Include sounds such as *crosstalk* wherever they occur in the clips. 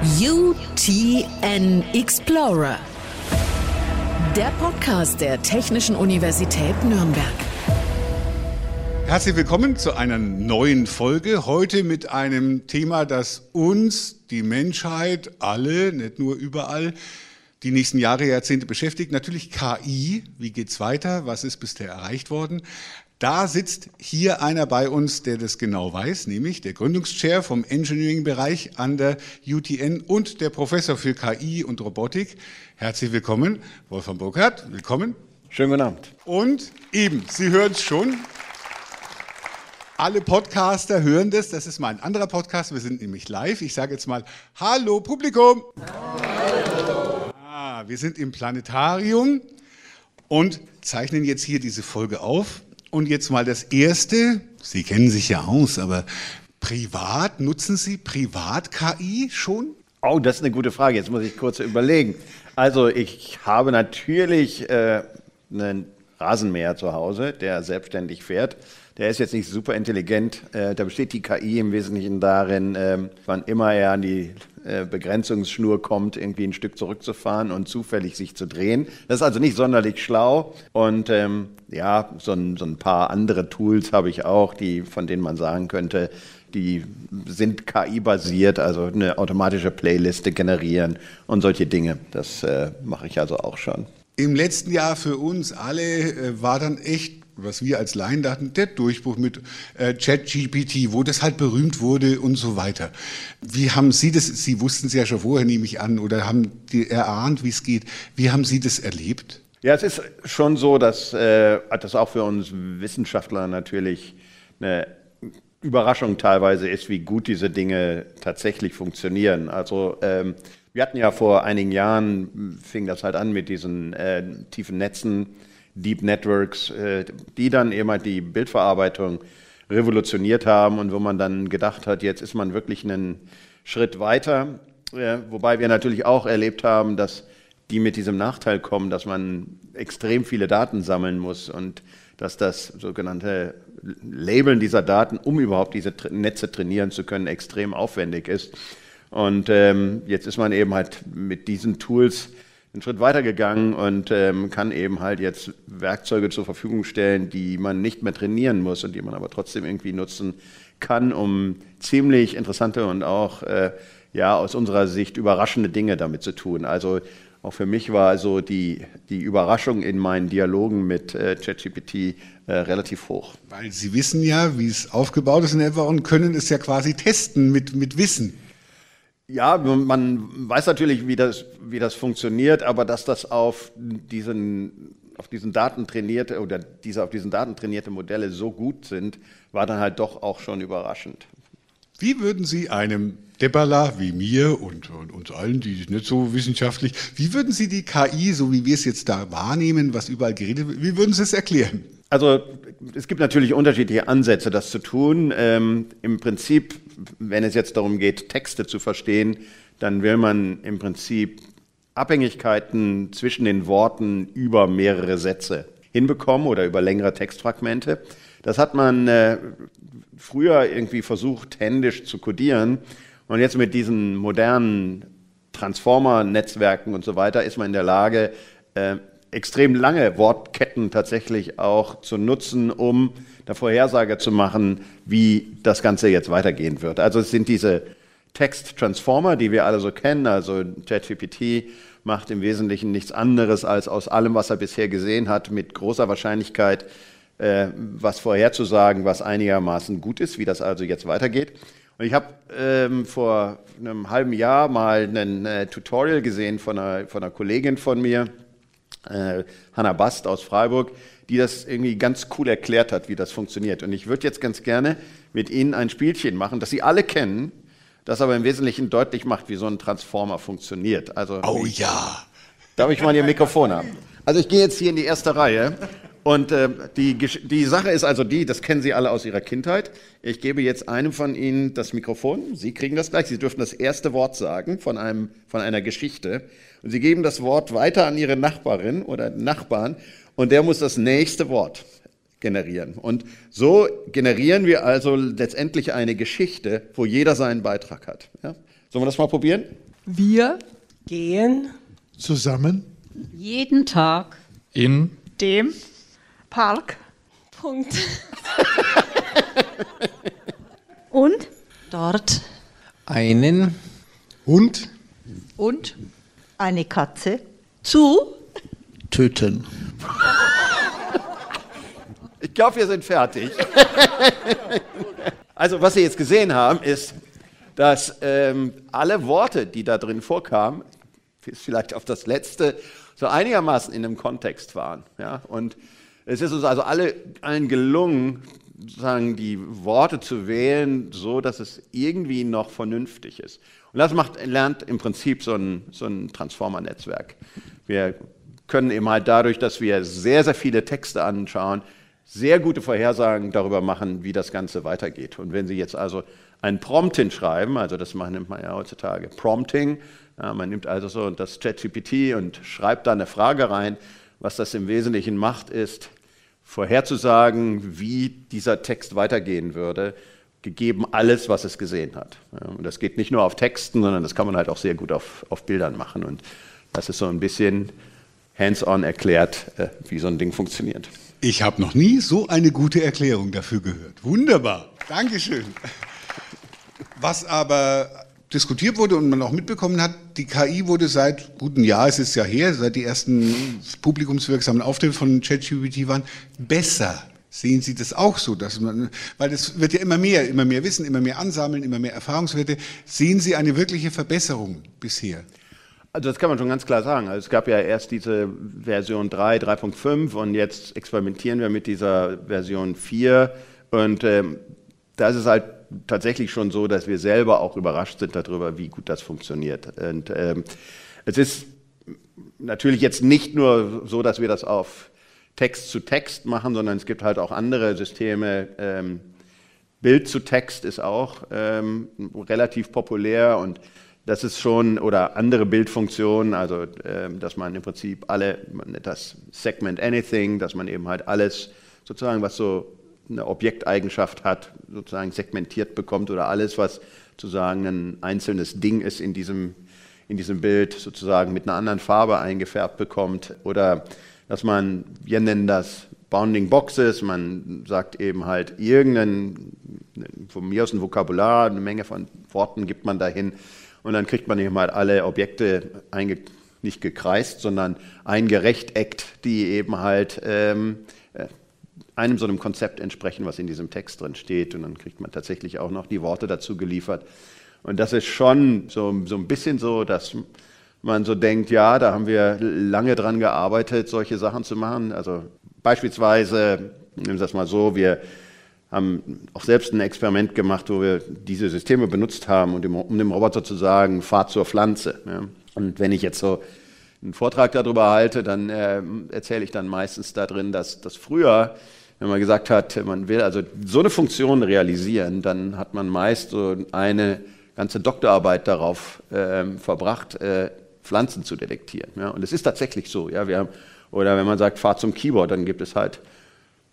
UTN Explorer. Der Podcast der Technischen Universität Nürnberg. Herzlich willkommen zu einer neuen Folge. Heute mit einem Thema, das uns, die Menschheit, alle, nicht nur überall, die nächsten Jahre, Jahrzehnte beschäftigt. Natürlich KI. Wie geht's weiter? Was ist bisher erreicht worden? Da sitzt hier einer bei uns, der das genau weiß, nämlich der Gründungschair vom Engineering-Bereich an der UTN und der Professor für KI und Robotik. Herzlich willkommen, Wolfgang Burkhardt. Willkommen. Schönen guten Abend. Und eben, Sie hören es schon. Alle Podcaster hören das. Das ist mal ein anderer Podcast. Wir sind nämlich live. Ich sage jetzt mal Hallo Publikum. Hallo. Ah, wir sind im Planetarium und zeichnen jetzt hier diese Folge auf. Und jetzt mal das Erste. Sie kennen sich ja aus, aber privat, nutzen Sie Privat-KI schon? Oh, das ist eine gute Frage. Jetzt muss ich kurz überlegen. Also ich habe natürlich äh, einen Rasenmäher zu Hause, der selbstständig fährt. Der ist jetzt nicht super intelligent. Äh, da besteht die KI im Wesentlichen darin, äh, wann immer er an die äh, Begrenzungsschnur kommt, irgendwie ein Stück zurückzufahren und zufällig sich zu drehen. Das ist also nicht sonderlich schlau. Und ähm, ja, so ein, so ein paar andere Tools habe ich auch, die, von denen man sagen könnte, die sind KI-basiert, also eine automatische Playliste generieren und solche Dinge. Das äh, mache ich also auch schon. Im letzten Jahr für uns alle äh, war dann echt was wir als Laien dachten, der Durchbruch mit äh, ChatGPT, wo das halt berühmt wurde und so weiter. Wie haben Sie das, Sie wussten es ja schon vorher, nehme ich an, oder haben die erahnt, wie es geht. Wie haben Sie das erlebt? Ja, es ist schon so, dass äh, das auch für uns Wissenschaftler natürlich eine Überraschung teilweise ist, wie gut diese Dinge tatsächlich funktionieren. Also ähm, wir hatten ja vor einigen Jahren, fing das halt an mit diesen äh, tiefen Netzen, Deep Networks, äh, die dann eben halt die Bildverarbeitung revolutioniert haben und wo man dann gedacht hat, jetzt ist man wirklich einen Schritt weiter. Äh, wobei wir natürlich auch erlebt haben, dass die mit diesem Nachteil kommen, dass man extrem viele Daten sammeln muss und dass das sogenannte Labeln dieser Daten, um überhaupt diese Netze trainieren zu können, extrem aufwendig ist. Und ähm, jetzt ist man eben halt mit diesen Tools einen Schritt weitergegangen und ähm, kann eben halt jetzt Werkzeuge zur Verfügung stellen, die man nicht mehr trainieren muss und die man aber trotzdem irgendwie nutzen kann, um ziemlich interessante und auch äh, ja aus unserer Sicht überraschende Dinge damit zu tun. Also auch für mich war so die, die Überraschung in meinen Dialogen mit äh, ChatGPT äh, relativ hoch. Weil Sie wissen ja, wie es aufgebaut ist in etwa und können es ja quasi testen mit, mit Wissen. Ja, man weiß natürlich, wie das, wie das funktioniert, aber dass das auf diesen, auf diesen Daten trainierte oder diese auf diesen Daten trainierte Modelle so gut sind, war dann halt doch auch schon überraschend. Wie würden Sie einem Debala wie mir und, und uns allen, die nicht so wissenschaftlich, wie würden Sie die KI, so wie wir es jetzt da wahrnehmen, was überall geredet wird, wie würden Sie es erklären? Also es gibt natürlich unterschiedliche Ansätze, das zu tun. Ähm, Im Prinzip, wenn es jetzt darum geht, Texte zu verstehen, dann will man im Prinzip Abhängigkeiten zwischen den Worten über mehrere Sätze hinbekommen oder über längere Textfragmente. Das hat man äh, früher irgendwie versucht, händisch zu codieren. Und jetzt mit diesen modernen Transformer-Netzwerken und so weiter ist man in der Lage, äh, extrem lange Wortketten tatsächlich auch zu nutzen, um eine Vorhersage zu machen, wie das Ganze jetzt weitergehen wird. Also es sind diese Text-Transformer, die wir alle so kennen, also ChatGPT macht im Wesentlichen nichts anderes, als aus allem, was er bisher gesehen hat, mit großer Wahrscheinlichkeit äh, was vorherzusagen, was einigermaßen gut ist, wie das also jetzt weitergeht. Und ich habe ähm, vor einem halben Jahr mal ein äh, Tutorial gesehen von einer, von einer Kollegin von mir, äh, Hanna Bast aus Freiburg, die das irgendwie ganz cool erklärt hat, wie das funktioniert. Und ich würde jetzt ganz gerne mit Ihnen ein Spielchen machen, das Sie alle kennen, das aber im Wesentlichen deutlich macht, wie so ein Transformer funktioniert. Also, oh ja. Darf ich mal Ihr Mikrofon haben? Also ich gehe jetzt hier in die erste Reihe. Und äh, die, die Sache ist also die, das kennen Sie alle aus Ihrer Kindheit. Ich gebe jetzt einem von Ihnen das Mikrofon. Sie kriegen das gleich. Sie dürfen das erste Wort sagen von, einem, von einer Geschichte. Und Sie geben das Wort weiter an Ihre Nachbarin oder Nachbarn und der muss das nächste Wort generieren. Und so generieren wir also letztendlich eine Geschichte, wo jeder seinen Beitrag hat. Ja? Sollen wir das mal probieren? Wir gehen zusammen jeden Tag in dem Park. Punkt. *laughs* und Dort einen Hund und eine Katze zu töten. Ich glaube, wir sind fertig. also, was Sie jetzt gesehen haben, ist, dass ähm, alle Worte, die da drin vorkamen, vielleicht auf das letzte, so einigermaßen in einem Kontext waren. Ja? Und es ist uns also alle, allen gelungen, sozusagen die Worte zu wählen, so dass es irgendwie noch vernünftig ist. Und das macht, lernt im Prinzip so ein, so ein Transformer-Netzwerk. Wir können eben halt dadurch, dass wir sehr, sehr viele Texte anschauen, sehr gute Vorhersagen darüber machen, wie das Ganze weitergeht. Und wenn Sie jetzt also ein Prompt hinschreiben, also das nennt man ja heutzutage Prompting, ja, man nimmt also so das ChatGPT und schreibt da eine Frage rein, was das im Wesentlichen macht, ist vorherzusagen, wie dieser Text weitergehen würde, gegeben alles, was es gesehen hat. Ja, und das geht nicht nur auf Texten, sondern das kann man halt auch sehr gut auf, auf Bildern machen. Und das ist so ein bisschen hands-on erklärt, äh, wie so ein Ding funktioniert. Ich habe noch nie so eine gute Erklärung dafür gehört. Wunderbar. Dankeschön. Was aber diskutiert wurde und man auch mitbekommen hat, die KI wurde seit gutem Jahr, es ist ja her, seit die ersten publikumswirksamen Auftritte von ChatGPT waren, besser. Sehen Sie das auch so, dass man, weil das wird ja immer mehr, immer mehr Wissen, immer mehr ansammeln, immer mehr Erfahrungswerte. Sehen Sie eine wirkliche Verbesserung bisher? Also das kann man schon ganz klar sagen. Also es gab ja erst diese Version 3, 3.5 und jetzt experimentieren wir mit dieser Version 4 und ähm, da ist es halt tatsächlich schon so, dass wir selber auch überrascht sind darüber, wie gut das funktioniert. Und ähm, es ist natürlich jetzt nicht nur so, dass wir das auf Text zu Text machen, sondern es gibt halt auch andere Systeme. Ähm, Bild zu Text ist auch ähm, relativ populär und das ist schon, oder andere Bildfunktionen, also äh, dass man im Prinzip alle, das Segment Anything, dass man eben halt alles sozusagen, was so eine Objekteigenschaft hat, sozusagen segmentiert bekommt oder alles, was sozusagen ein einzelnes Ding ist in diesem, in diesem Bild, sozusagen mit einer anderen Farbe eingefärbt bekommt. Oder dass man, wir nennen das Bounding Boxes, man sagt eben halt irgendein, von mir aus ein Vokabular, eine Menge von Worten gibt man dahin und dann kriegt man eben halt alle Objekte einge, nicht gekreist, sondern eingerechteckt, die eben halt ähm, äh, einem so einem Konzept entsprechen, was in diesem Text drin steht. Und dann kriegt man tatsächlich auch noch die Worte dazu geliefert. Und das ist schon so, so ein bisschen so, dass man so denkt, ja, da haben wir lange dran gearbeitet, solche Sachen zu machen. Also beispielsweise, nehmen Sie das mal so, wir haben auch selbst ein Experiment gemacht, wo wir diese Systeme benutzt haben, um dem Roboter zu sagen, fahr zur Pflanze. Ja. Und wenn ich jetzt so einen Vortrag darüber halte, dann äh, erzähle ich dann meistens da drin, dass, dass früher, wenn man gesagt hat, man will also so eine Funktion realisieren, dann hat man meist so eine ganze Doktorarbeit darauf äh, verbracht, äh, Pflanzen zu detektieren. Ja. Und es ist tatsächlich so. Ja. Wir haben, oder wenn man sagt, fahr zum Keyboard, dann gibt es halt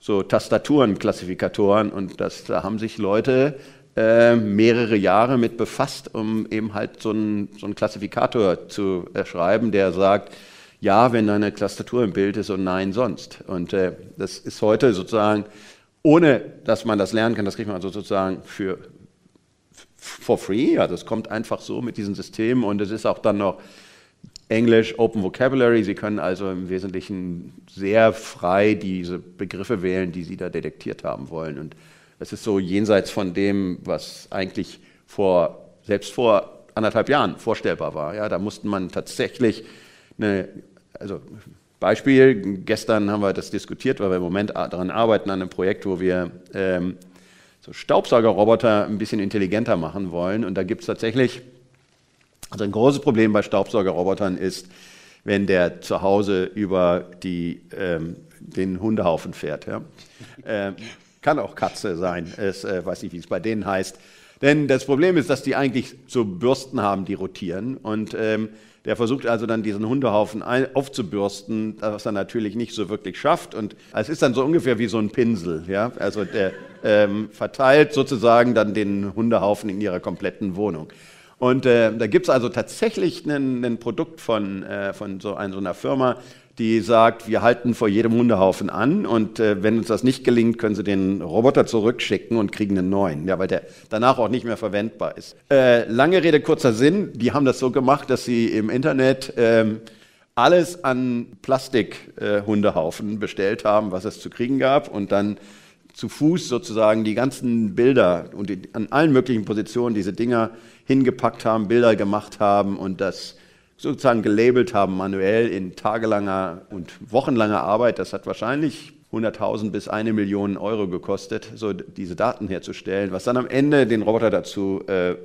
so Tastaturenklassifikatoren und das, da haben sich Leute äh, mehrere Jahre mit befasst, um eben halt so einen, so Klassifikator zu erschreiben, der sagt, ja, wenn eine Tastatur im Bild ist und nein sonst. Und äh, das ist heute sozusagen, ohne dass man das lernen kann, das kriegt man also sozusagen für for free, also es kommt einfach so mit diesen Systemen. Und es ist auch dann noch Englisch Open Vocabulary. Sie können also im Wesentlichen sehr frei diese Begriffe wählen, die Sie da detektiert haben wollen. Und es ist so jenseits von dem, was eigentlich vor, selbst vor anderthalb Jahren vorstellbar war. Ja, da musste man tatsächlich eine, also Beispiel, gestern haben wir das diskutiert, weil wir im Moment daran arbeiten, an einem Projekt, wo wir ähm, so Staubsaugerroboter ein bisschen intelligenter machen wollen. Und da gibt es tatsächlich also ein großes Problem bei Staubsaugerrobotern ist, wenn der zu Hause über die, ähm, den Hundehaufen fährt. Ja. Ähm, kann auch Katze sein, es, äh, weiß nicht, wie es bei denen heißt. Denn das Problem ist, dass die eigentlich so Bürsten haben, die rotieren. Und ähm, der versucht also dann diesen Hundehaufen aufzubürsten, was er natürlich nicht so wirklich schafft. Und es ist dann so ungefähr wie so ein Pinsel. Ja? Also der ähm, verteilt sozusagen dann den Hundehaufen in ihrer kompletten Wohnung. Und äh, da gibt es also tatsächlich ein Produkt von, äh, von so, ein, so, einer Firma, die sagt, wir halten vor jedem Hundehaufen an und äh, wenn uns das nicht gelingt, können sie den Roboter zurückschicken und kriegen einen neuen, ja, weil der danach auch nicht mehr verwendbar ist. Äh, lange Rede, kurzer Sinn, die haben das so gemacht, dass sie im Internet ähm, alles an Plastik-Hundehaufen bestellt haben, was es zu kriegen gab. Und dann zu Fuß sozusagen die ganzen Bilder und die, an allen möglichen Positionen diese Dinger hingepackt haben, Bilder gemacht haben und das sozusagen gelabelt haben, manuell in tagelanger und wochenlanger Arbeit. Das hat wahrscheinlich 100.000 bis eine Million Euro gekostet, so diese Daten herzustellen, was dann am Ende den Roboter dazu äh,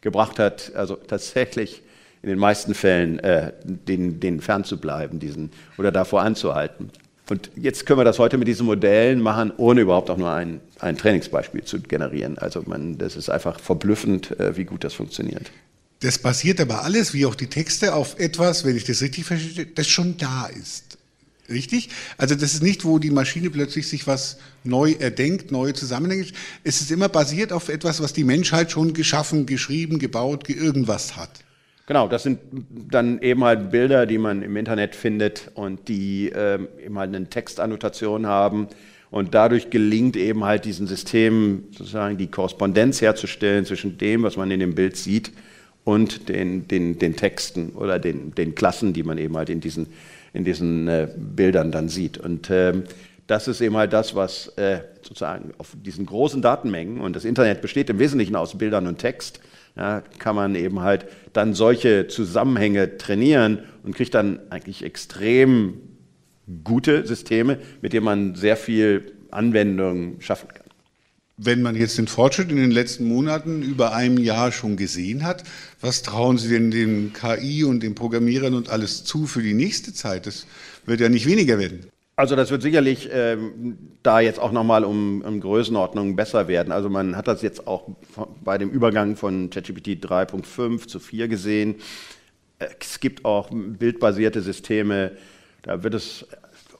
gebracht hat, also tatsächlich in den meisten Fällen äh, den, den fernzubleiben diesen, oder davor anzuhalten. Und jetzt können wir das heute mit diesen Modellen machen, ohne überhaupt auch nur ein, ein Trainingsbeispiel zu generieren. Also man, das ist einfach verblüffend, äh, wie gut das funktioniert. Das basiert aber alles, wie auch die Texte, auf etwas, wenn ich das richtig verstehe, das schon da ist. Richtig? Also das ist nicht, wo die Maschine plötzlich sich was neu erdenkt, neue Zusammenhänge. Es ist immer basiert auf etwas, was die Menschheit schon geschaffen, geschrieben, gebaut, irgendwas hat. Genau, das sind dann eben halt Bilder, die man im Internet findet und die ähm, eben halt eine Textannotation haben. Und dadurch gelingt eben halt diesen Systemen sozusagen die Korrespondenz herzustellen zwischen dem, was man in dem Bild sieht und den, den, den Texten oder den, den Klassen, die man eben halt in diesen, in diesen äh, Bildern dann sieht. Und ähm, das ist eben halt das, was äh, sozusagen auf diesen großen Datenmengen, und das Internet besteht im Wesentlichen aus Bildern und Text, ja, kann man eben halt dann solche Zusammenhänge trainieren und kriegt dann eigentlich extrem gute Systeme, mit denen man sehr viel Anwendung schaffen kann. Wenn man jetzt den Fortschritt in den letzten Monaten über einem Jahr schon gesehen hat, was trauen Sie denn dem KI und den Programmierern und alles zu für die nächste Zeit? Das wird ja nicht weniger werden. Also das wird sicherlich ähm, da jetzt auch nochmal um, um Größenordnungen besser werden. Also man hat das jetzt auch bei dem Übergang von ChatGPT 3.5 zu 4 gesehen. Es gibt auch bildbasierte Systeme, da wird es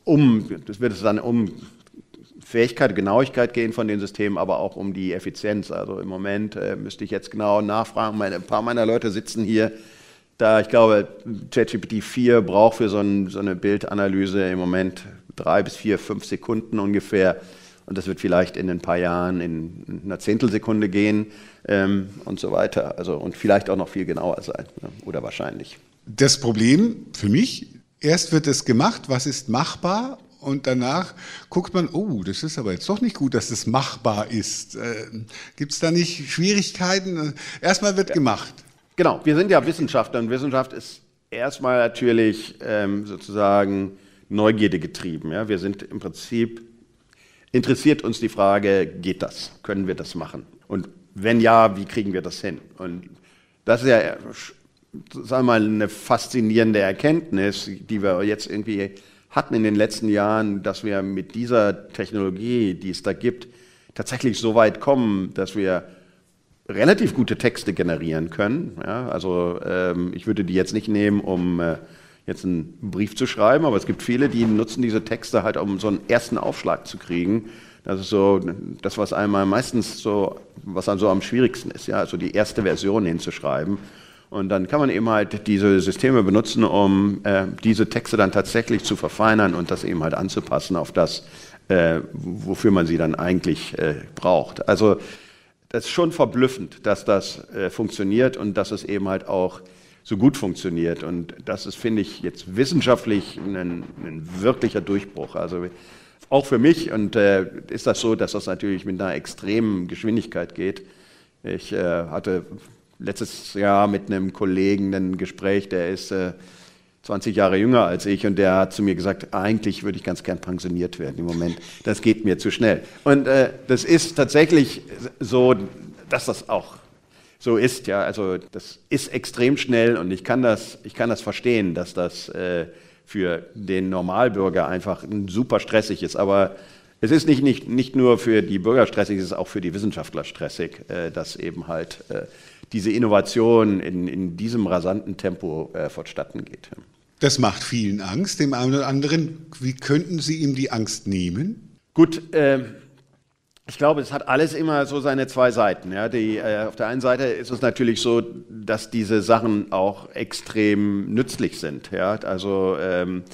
um, das wird es dann um Fähigkeit, Genauigkeit gehen von den Systemen, aber auch um die Effizienz. Also im Moment äh, müsste ich jetzt genau nachfragen. Meine, ein paar meiner Leute sitzen hier. Da ich glaube, ChatGPT 4 braucht für so, ein, so, eine Bildanalyse im Moment drei bis vier, fünf Sekunden ungefähr. Und das wird vielleicht in ein paar Jahren in einer Zehntelsekunde gehen ähm, und so weiter. Also, und vielleicht auch noch viel genauer sein ne? oder wahrscheinlich. Das Problem für mich, erst wird es gemacht, was ist machbar und danach guckt man, oh, das ist aber jetzt doch nicht gut, dass das machbar ist. Äh, Gibt es da nicht Schwierigkeiten? Erstmal wird ja. gemacht. Genau, wir sind ja Wissenschaftler und Wissenschaft ist erstmal natürlich ähm, sozusagen Neugierde getrieben. Ja? Wir sind im Prinzip, interessiert uns die Frage, geht das? Können wir das machen? Und wenn ja, wie kriegen wir das hin? Und das ist ja, sagen wir mal, eine faszinierende Erkenntnis, die wir jetzt irgendwie hatten in den letzten Jahren, dass wir mit dieser Technologie, die es da gibt, tatsächlich so weit kommen, dass wir relativ gute Texte generieren können. Ja, also ähm, ich würde die jetzt nicht nehmen, um äh, jetzt einen Brief zu schreiben, aber es gibt viele, die nutzen diese Texte halt, um so einen ersten Aufschlag zu kriegen. Das ist so das, was einmal meistens so, was dann so am schwierigsten ist, ja, also die erste Version hinzuschreiben. Und dann kann man eben halt diese Systeme benutzen, um äh, diese Texte dann tatsächlich zu verfeinern und das eben halt anzupassen auf das, äh, wofür man sie dann eigentlich äh, braucht. Also das ist schon verblüffend, dass das äh, funktioniert und dass es eben halt auch so gut funktioniert. Und das ist, finde ich, jetzt wissenschaftlich ein, ein wirklicher Durchbruch. Also auch für mich und äh, ist das so, dass das natürlich mit einer extremen Geschwindigkeit geht. Ich äh, hatte letztes Jahr mit einem Kollegen ein Gespräch, der ist äh, 20 Jahre jünger als ich und der hat zu mir gesagt, eigentlich würde ich ganz gern pensioniert werden im Moment. Das geht mir zu schnell. Und äh, das ist tatsächlich so, dass das auch so ist. Ja, also das ist extrem schnell und ich kann das, ich kann das verstehen, dass das äh, für den Normalbürger einfach super stressig ist. Aber es ist nicht, nicht, nicht nur für die Bürger stressig, es ist auch für die Wissenschaftler stressig, äh, dass eben halt äh, diese Innovation in, in diesem rasanten Tempo äh, vonstatten geht. Das macht vielen Angst, dem einen oder anderen. Wie könnten Sie ihm die Angst nehmen? Gut, äh, Ich glaube, es hat alles immer so seine zwei Seiten. Ja. Die, äh, auf der einen Seite ist es natürlich so, dass diese Sachen auch extrem nützlich sind. Ja. Also ähm,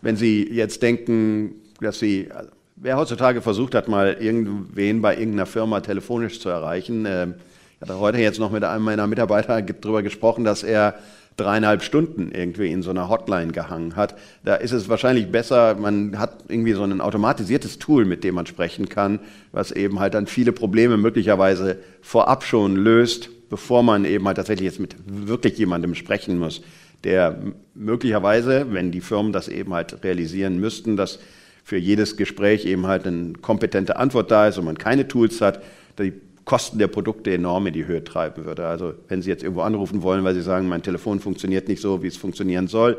wenn Sie jetzt denken, dass Sie, also, wer heutzutage versucht hat, mal irgendwen bei irgendeiner Firma telefonisch zu erreichen, äh, ich hatte heute jetzt noch mit einem meiner Mitarbeiter darüber gesprochen, dass er dreieinhalb Stunden irgendwie in so einer Hotline gehangen hat. Da ist es wahrscheinlich besser, man hat irgendwie so ein automatisiertes Tool, mit dem man sprechen kann, was eben halt dann viele Probleme möglicherweise vorab schon löst, bevor man eben halt tatsächlich jetzt mit wirklich jemandem sprechen muss, der möglicherweise, wenn die Firmen das eben halt realisieren müssten, dass für jedes Gespräch eben halt eine kompetente Antwort da ist und man keine Tools hat, die Kosten der Produkte enorm in die Höhe treiben würde. Also wenn Sie jetzt irgendwo anrufen wollen, weil Sie sagen, mein Telefon funktioniert nicht so, wie es funktionieren soll,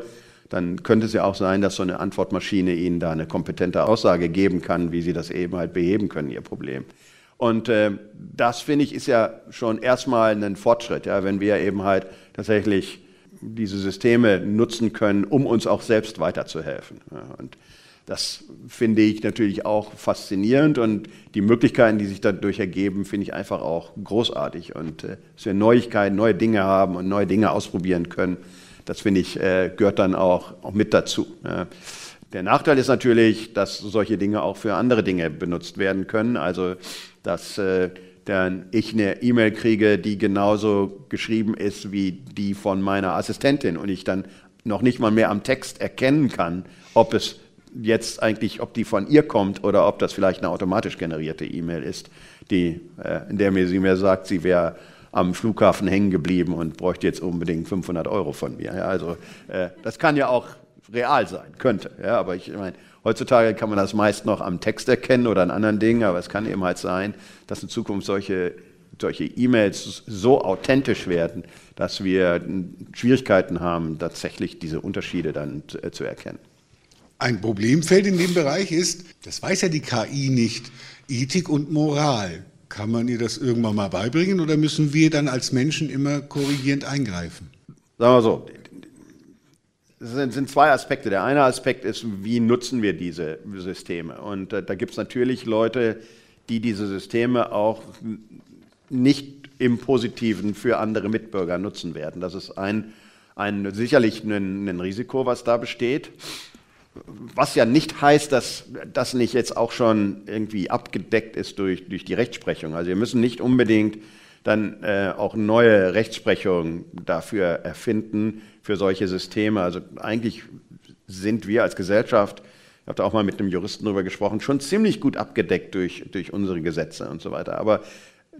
dann könnte es ja auch sein, dass so eine Antwortmaschine Ihnen da eine kompetente Aussage geben kann, wie Sie das eben halt beheben können, Ihr Problem. Und äh, das, finde ich, ist ja schon erstmal ein Fortschritt, ja, wenn wir eben halt tatsächlich diese Systeme nutzen können, um uns auch selbst weiterzuhelfen. Ja, und das finde ich natürlich auch faszinierend und die Möglichkeiten, die sich dadurch ergeben, finde ich einfach auch großartig. Und äh, dass wir Neuigkeiten, neue Dinge haben und neue Dinge ausprobieren können, das finde ich, äh, gehört dann auch, auch mit dazu. Ja. Der Nachteil ist natürlich, dass solche Dinge auch für andere Dinge benutzt werden können. Also, dass äh, dann ich eine E-Mail kriege, die genauso geschrieben ist wie die von meiner Assistentin und ich dann noch nicht mal mehr am Text erkennen kann, ob es jetzt eigentlich, ob die von ihr kommt oder ob das vielleicht eine automatisch generierte E-Mail ist, die, äh, in der mir sie mir sagt, sie wäre am Flughafen hängen geblieben und bräuchte jetzt unbedingt 500 Euro von mir. Ja, also äh, das kann ja auch real sein, könnte. Ja, aber ich meine, heutzutage kann man das meist noch am Text erkennen oder an anderen Dingen, aber es kann eben halt sein, dass in Zukunft solche solche E-Mails so authentisch werden, dass wir Schwierigkeiten haben, tatsächlich diese Unterschiede dann zu erkennen. Ein Problemfeld in dem Bereich ist, das weiß ja die KI nicht, Ethik und Moral. Kann man ihr das irgendwann mal beibringen oder müssen wir dann als Menschen immer korrigierend eingreifen? Sagen wir so, es sind, zwei Aspekte. Der eine Aspekt ist, wie nutzen wir diese Systeme? Und äh, da gibt es natürlich Leute, die diese Systeme auch nicht im Positiven für andere Mitbürger nutzen werden. Das ist ein, ein sicherlich ein, ein Risiko, was da besteht. Was ja nicht heißt, dass das nicht jetzt auch schon irgendwie abgedeckt ist durch, durch die Rechtsprechung. Also wir müssen nicht unbedingt dann äh, auch neue Rechtsprechung dafür erfinden, für solche Systeme. Also eigentlich sind wir als Gesellschaft, ich habe da auch mal mit einem Juristen darüber gesprochen, schon ziemlich gut abgedeckt durch, durch unsere Gesetze und so weiter. Aber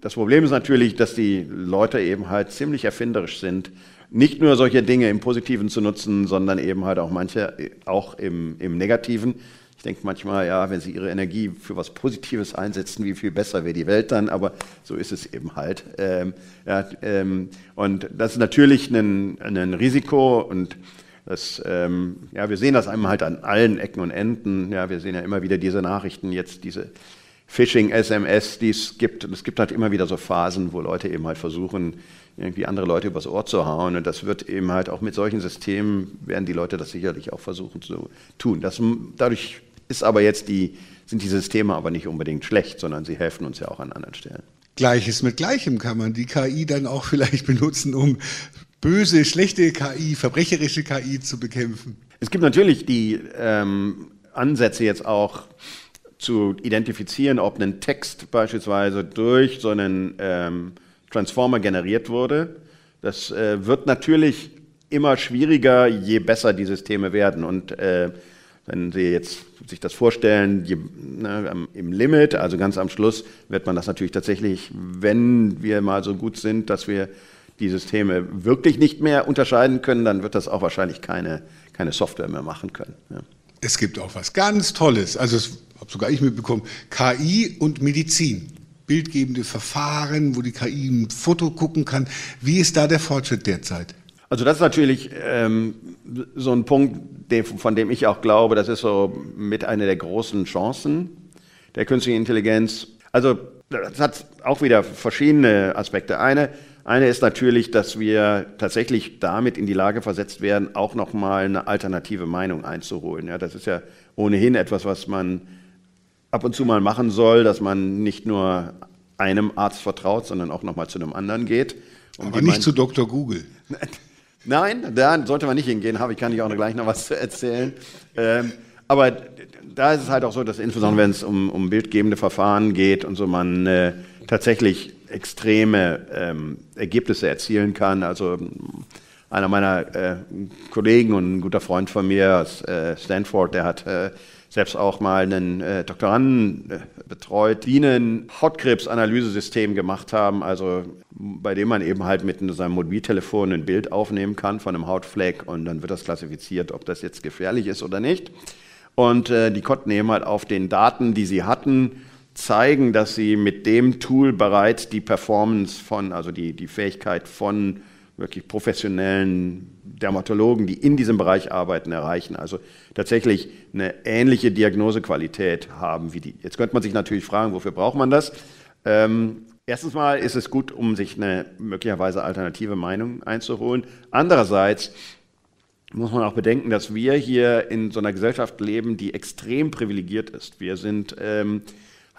das Problem ist natürlich, dass die Leute eben halt ziemlich erfinderisch sind nicht nur solche Dinge im Positiven zu nutzen, sondern eben halt auch manche auch im, im Negativen. Ich denke manchmal, ja, wenn sie ihre Energie für was Positives einsetzen, wie viel besser wäre die Welt dann, aber so ist es eben halt. Ähm, ja, ähm, und das ist natürlich ein, ein Risiko und das, ähm, ja, wir sehen das einmal halt an allen Ecken und Enden. Ja, wir sehen ja immer wieder diese Nachrichten, jetzt diese Phishing-SMS, die es gibt. Und es gibt halt immer wieder so Phasen, wo Leute eben halt versuchen, irgendwie andere Leute übers Ohr zu hauen. Und das wird eben halt auch mit solchen Systemen, werden die Leute das sicherlich auch versuchen zu tun. Das, dadurch ist aber jetzt die, sind die Systeme aber nicht unbedingt schlecht, sondern sie helfen uns ja auch an anderen Stellen. Gleiches mit Gleichem kann man die KI dann auch *laughs* vielleicht benutzen, um böse, schlechte KI, verbrecherische KI zu bekämpfen. Es gibt natürlich die ähm, Ansätze jetzt auch zu identifizieren, ob ein Text beispielsweise durch so einen ähm, Transformer generiert wurde. Das äh, wird natürlich immer schwieriger, je besser die Systeme werden. Und äh, wenn Sie jetzt sich das vorstellen, je, ne, im Limit, also ganz am Schluss, wird man das natürlich tatsächlich, wenn wir mal so gut sind, dass wir die Systeme wirklich nicht mehr unterscheiden können, dann wird das auch wahrscheinlich keine, keine Software mehr machen können. Ja. Es gibt auch was ganz Tolles, also das habe sogar ich mitbekommen, KI und Medizin bildgebende Verfahren, wo die KI ein Foto gucken kann. Wie ist da der Fortschritt derzeit? Also das ist natürlich ähm, so ein Punkt, den, von dem ich auch glaube, das ist so mit einer der großen Chancen der künstlichen Intelligenz. Also das hat auch wieder verschiedene Aspekte. Eine, eine ist natürlich, dass wir tatsächlich damit in die Lage versetzt werden, auch nochmal eine alternative Meinung einzuholen. Ja, das ist ja ohnehin etwas, was man ab und zu mal machen soll, dass man nicht nur einem Arzt vertraut, sondern auch nochmal zu einem anderen geht. Um Aber nicht zu Dr. Google. *laughs* Nein, da sollte man nicht hingehen, habe ich, kann ich auch noch gleich noch was zu erzählen. Ähm, aber da ist es halt auch so, dass insbesondere wenn es um, um bildgebende Verfahren geht und so man äh, tatsächlich extreme ähm, Ergebnisse erzielen kann. Also einer meiner äh, Kollegen und ein guter Freund von mir aus äh, Stanford, der hat äh, selbst auch mal einen äh, Doktoranden äh, betreut, die ein Hautkrebsanalysesystem gemacht haben, also bei dem man eben halt mit seinem Mobiltelefon ein Bild aufnehmen kann von einem Hautfleck und dann wird das klassifiziert, ob das jetzt gefährlich ist oder nicht. Und äh, die konnten eben halt auf den Daten, die sie hatten, zeigen, dass sie mit dem Tool bereits die Performance von, also die, die Fähigkeit von wirklich professionellen Dermatologen, die in diesem Bereich arbeiten, erreichen. Also tatsächlich eine ähnliche Diagnosequalität haben wie die. Jetzt könnte man sich natürlich fragen, wofür braucht man das? Ähm, erstens mal ist es gut, um sich eine möglicherweise alternative Meinung einzuholen. Andererseits muss man auch bedenken, dass wir hier in so einer Gesellschaft leben, die extrem privilegiert ist. Wir sind ähm,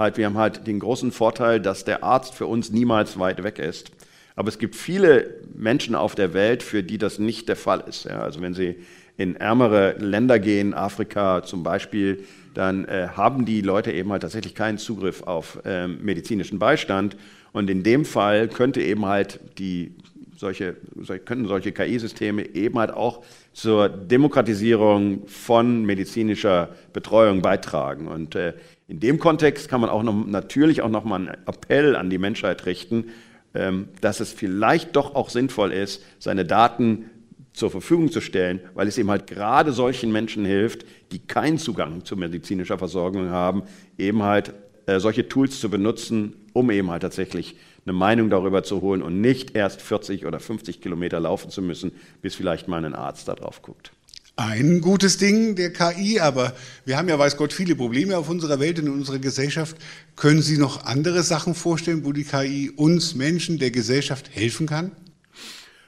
halt, wir haben halt den großen Vorteil, dass der Arzt für uns niemals weit weg ist. Aber es gibt viele Menschen auf der Welt, für die das nicht der Fall ist. Ja, also wenn Sie in ärmere Länder gehen, Afrika zum Beispiel, dann äh, haben die Leute eben halt tatsächlich keinen Zugriff auf ähm, medizinischen Beistand. Und in dem Fall könnte eben halt die solche, können solche KI-Systeme eben halt auch zur Demokratisierung von medizinischer Betreuung beitragen. Und äh, in dem Kontext kann man auch noch, natürlich auch noch mal einen Appell an die Menschheit richten, ähm, dass es vielleicht doch auch sinnvoll ist, seine Daten zur Verfügung zu stellen, weil es eben halt gerade solchen Menschen hilft, die keinen Zugang zu medizinischer Versorgung haben, eben halt äh, solche Tools zu benutzen, um eben halt tatsächlich eine Meinung darüber zu holen und nicht erst 40 oder 50 Kilometer laufen zu müssen, bis vielleicht mal ein Arzt da drauf guckt. Ein gutes Ding der KI, aber wir haben ja, weiß Gott, viele Probleme auf unserer Welt und in unserer Gesellschaft. Können Sie noch andere Sachen vorstellen, wo die KI uns Menschen, der Gesellschaft helfen kann?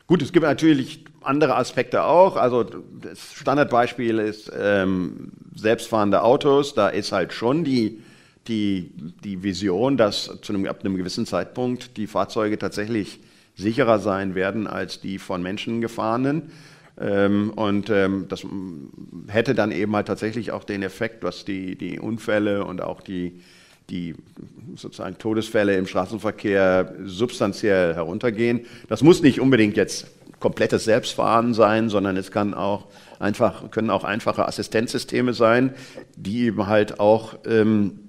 Gut, es gibt natürlich andere Aspekte auch. Also das Standardbeispiel ist ähm, selbstfahrende Autos. Da ist halt schon die, die, die Vision, dass zu einem, ab einem gewissen Zeitpunkt die Fahrzeuge tatsächlich sicherer sein werden als die von Menschen gefahrenen. Ähm, und ähm, das hätte dann eben halt tatsächlich auch den Effekt, dass die, die Unfälle und auch die, die sozusagen Todesfälle im Straßenverkehr substanziell heruntergehen. Das muss nicht unbedingt jetzt komplettes Selbstfahren sein, sondern es kann auch einfach, können auch einfache Assistenzsysteme sein, die eben halt auch ähm,